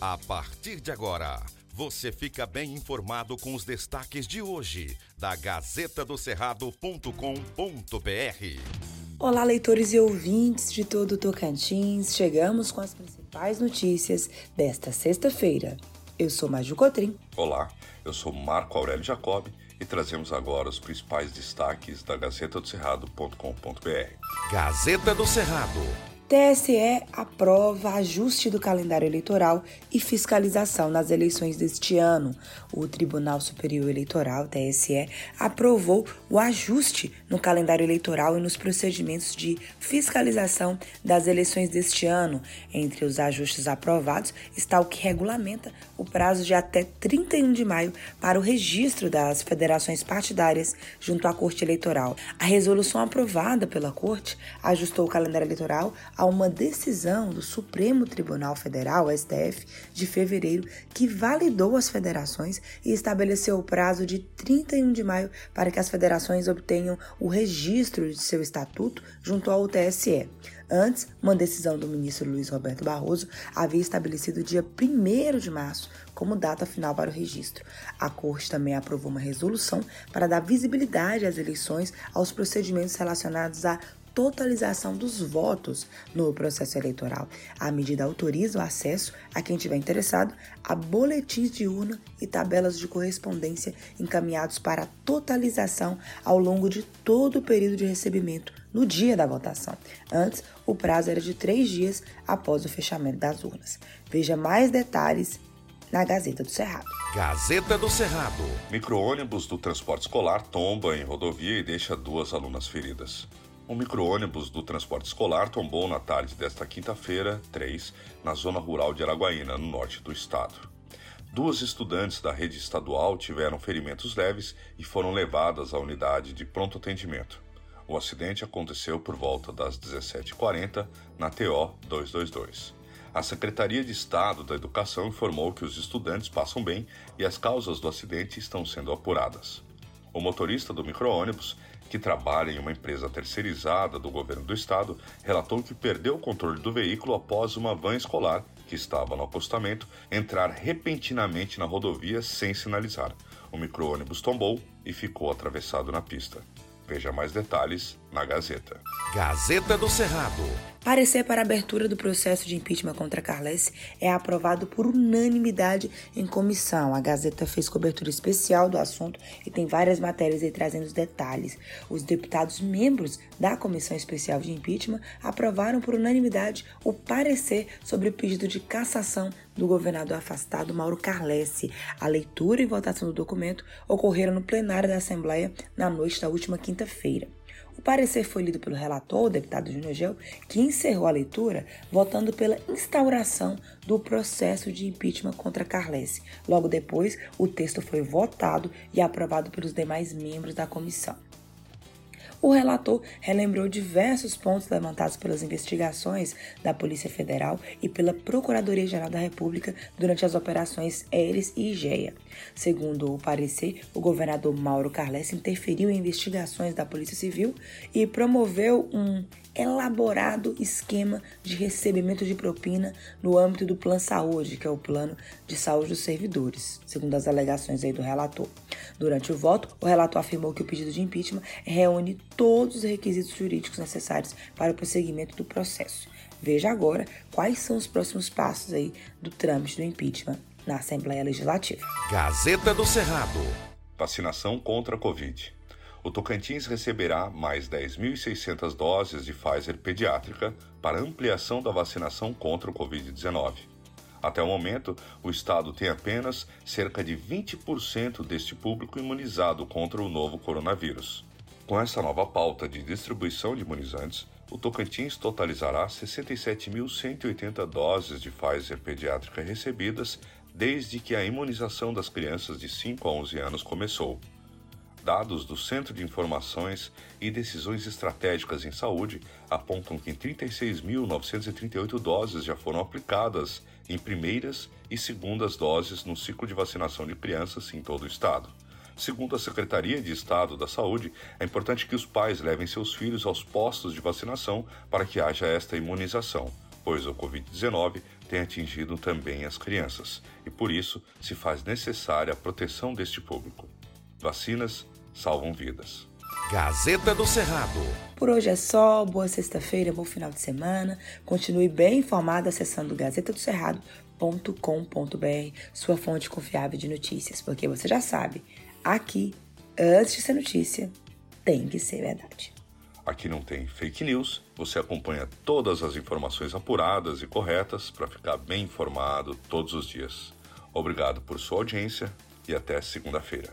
A partir de agora, você fica bem informado com os destaques de hoje da Gazeta do Cerrado.com.br. Olá, leitores e ouvintes de todo o Tocantins. Chegamos com as principais notícias desta sexta-feira. Eu sou Maju Cotrim. Olá, eu sou Marco Aurélio Jacob e trazemos agora os principais destaques da Gazeta do Cerrado.com.br. Gazeta do Cerrado TSE aprova ajuste do calendário eleitoral e fiscalização nas eleições deste ano. O Tribunal Superior Eleitoral, TSE, aprovou o ajuste no calendário eleitoral e nos procedimentos de fiscalização das eleições deste ano. Entre os ajustes aprovados está o que regulamenta o prazo de até 31 de maio para o registro das federações partidárias junto à Corte Eleitoral. A resolução aprovada pela Corte ajustou o calendário eleitoral a uma decisão do Supremo Tribunal Federal, STF, de fevereiro, que validou as federações e estabeleceu o prazo de 31 de maio para que as federações obtenham o registro de seu estatuto junto ao TSE. Antes, uma decisão do ministro Luiz Roberto Barroso havia estabelecido o dia 1 de março como data final para o registro. A Corte também aprovou uma resolução para dar visibilidade às eleições aos procedimentos relacionados à totalização dos votos no processo eleitoral. A medida autoriza o acesso a quem tiver interessado a boletins de urna e tabelas de correspondência encaminhados para a totalização ao longo de todo o período de recebimento no dia da votação. Antes, o prazo era de três dias após o fechamento das urnas. Veja mais detalhes na Gazeta do Cerrado. Gazeta do Cerrado. Micro-ônibus do transporte escolar tomba em rodovia e deixa duas alunas feridas. Um micro-ônibus do transporte escolar tombou na tarde desta quinta-feira, 3, na zona rural de Araguaína, no norte do estado. Duas estudantes da rede estadual tiveram ferimentos leves e foram levadas à unidade de pronto atendimento. O acidente aconteceu por volta das 17h40 na TO 222. A Secretaria de Estado da Educação informou que os estudantes passam bem e as causas do acidente estão sendo apuradas. O motorista do micro-ônibus que trabalha em uma empresa terceirizada do governo do estado, relatou que perdeu o controle do veículo após uma van escolar, que estava no acostamento, entrar repentinamente na rodovia sem sinalizar. O micro-ônibus tombou e ficou atravessado na pista. Veja mais detalhes na Gazeta. Gazeta do Cerrado. Parecer para a abertura do processo de impeachment contra Carles é aprovado por unanimidade em comissão. A Gazeta fez cobertura especial do assunto e tem várias matérias aí trazendo os detalhes. Os deputados membros da Comissão Especial de Impeachment aprovaram por unanimidade o parecer sobre o pedido de cassação do governador afastado Mauro Carlesse. A leitura e votação do documento ocorreram no plenário da Assembleia na noite da última quinta-feira. O parecer foi lido pelo relator, o deputado Júnior Gel, que encerrou a leitura votando pela instauração do processo de impeachment contra Carlesse. Logo depois, o texto foi votado e aprovado pelos demais membros da comissão. O relator relembrou diversos pontos levantados pelas investigações da Polícia Federal e pela Procuradoria-Geral da República durante as operações Eres e Igeia. Segundo o parecer, o governador Mauro Carles interferiu em investigações da Polícia Civil e promoveu um elaborado esquema de recebimento de propina no âmbito do Plano Saúde, que é o plano de saúde dos servidores, segundo as alegações aí do relator. Durante o voto, o relator afirmou que o pedido de impeachment reúne todos os requisitos jurídicos necessários para o prosseguimento do processo. Veja agora quais são os próximos passos aí do trâmite do impeachment na Assembleia Legislativa. Gazeta do Cerrado. Vacinação contra a Covid. O Tocantins receberá mais 10.600 doses de Pfizer pediátrica para ampliação da vacinação contra o Covid-19. Até o momento, o estado tem apenas cerca de 20% deste público imunizado contra o novo coronavírus. Com essa nova pauta de distribuição de imunizantes, o Tocantins totalizará 67.180 doses de Pfizer pediátrica recebidas desde que a imunização das crianças de 5 a 11 anos começou. Dados do Centro de Informações e Decisões Estratégicas em Saúde apontam que 36.938 doses já foram aplicadas em primeiras e segundas doses no ciclo de vacinação de crianças em todo o estado. Segundo a Secretaria de Estado da Saúde, é importante que os pais levem seus filhos aos postos de vacinação para que haja esta imunização, pois o Covid-19 tem atingido também as crianças e por isso se faz necessária a proteção deste público. Vacinas salvam vidas. Gazeta do Cerrado. Por hoje é só. Boa sexta-feira, bom final de semana. Continue bem informado acessando gazetadocerrado.com.br, sua fonte confiável de notícias, porque você já sabe, aqui, antes de ser notícia, tem que ser verdade. Aqui não tem fake news, você acompanha todas as informações apuradas e corretas para ficar bem informado todos os dias. Obrigado por sua audiência e até segunda-feira.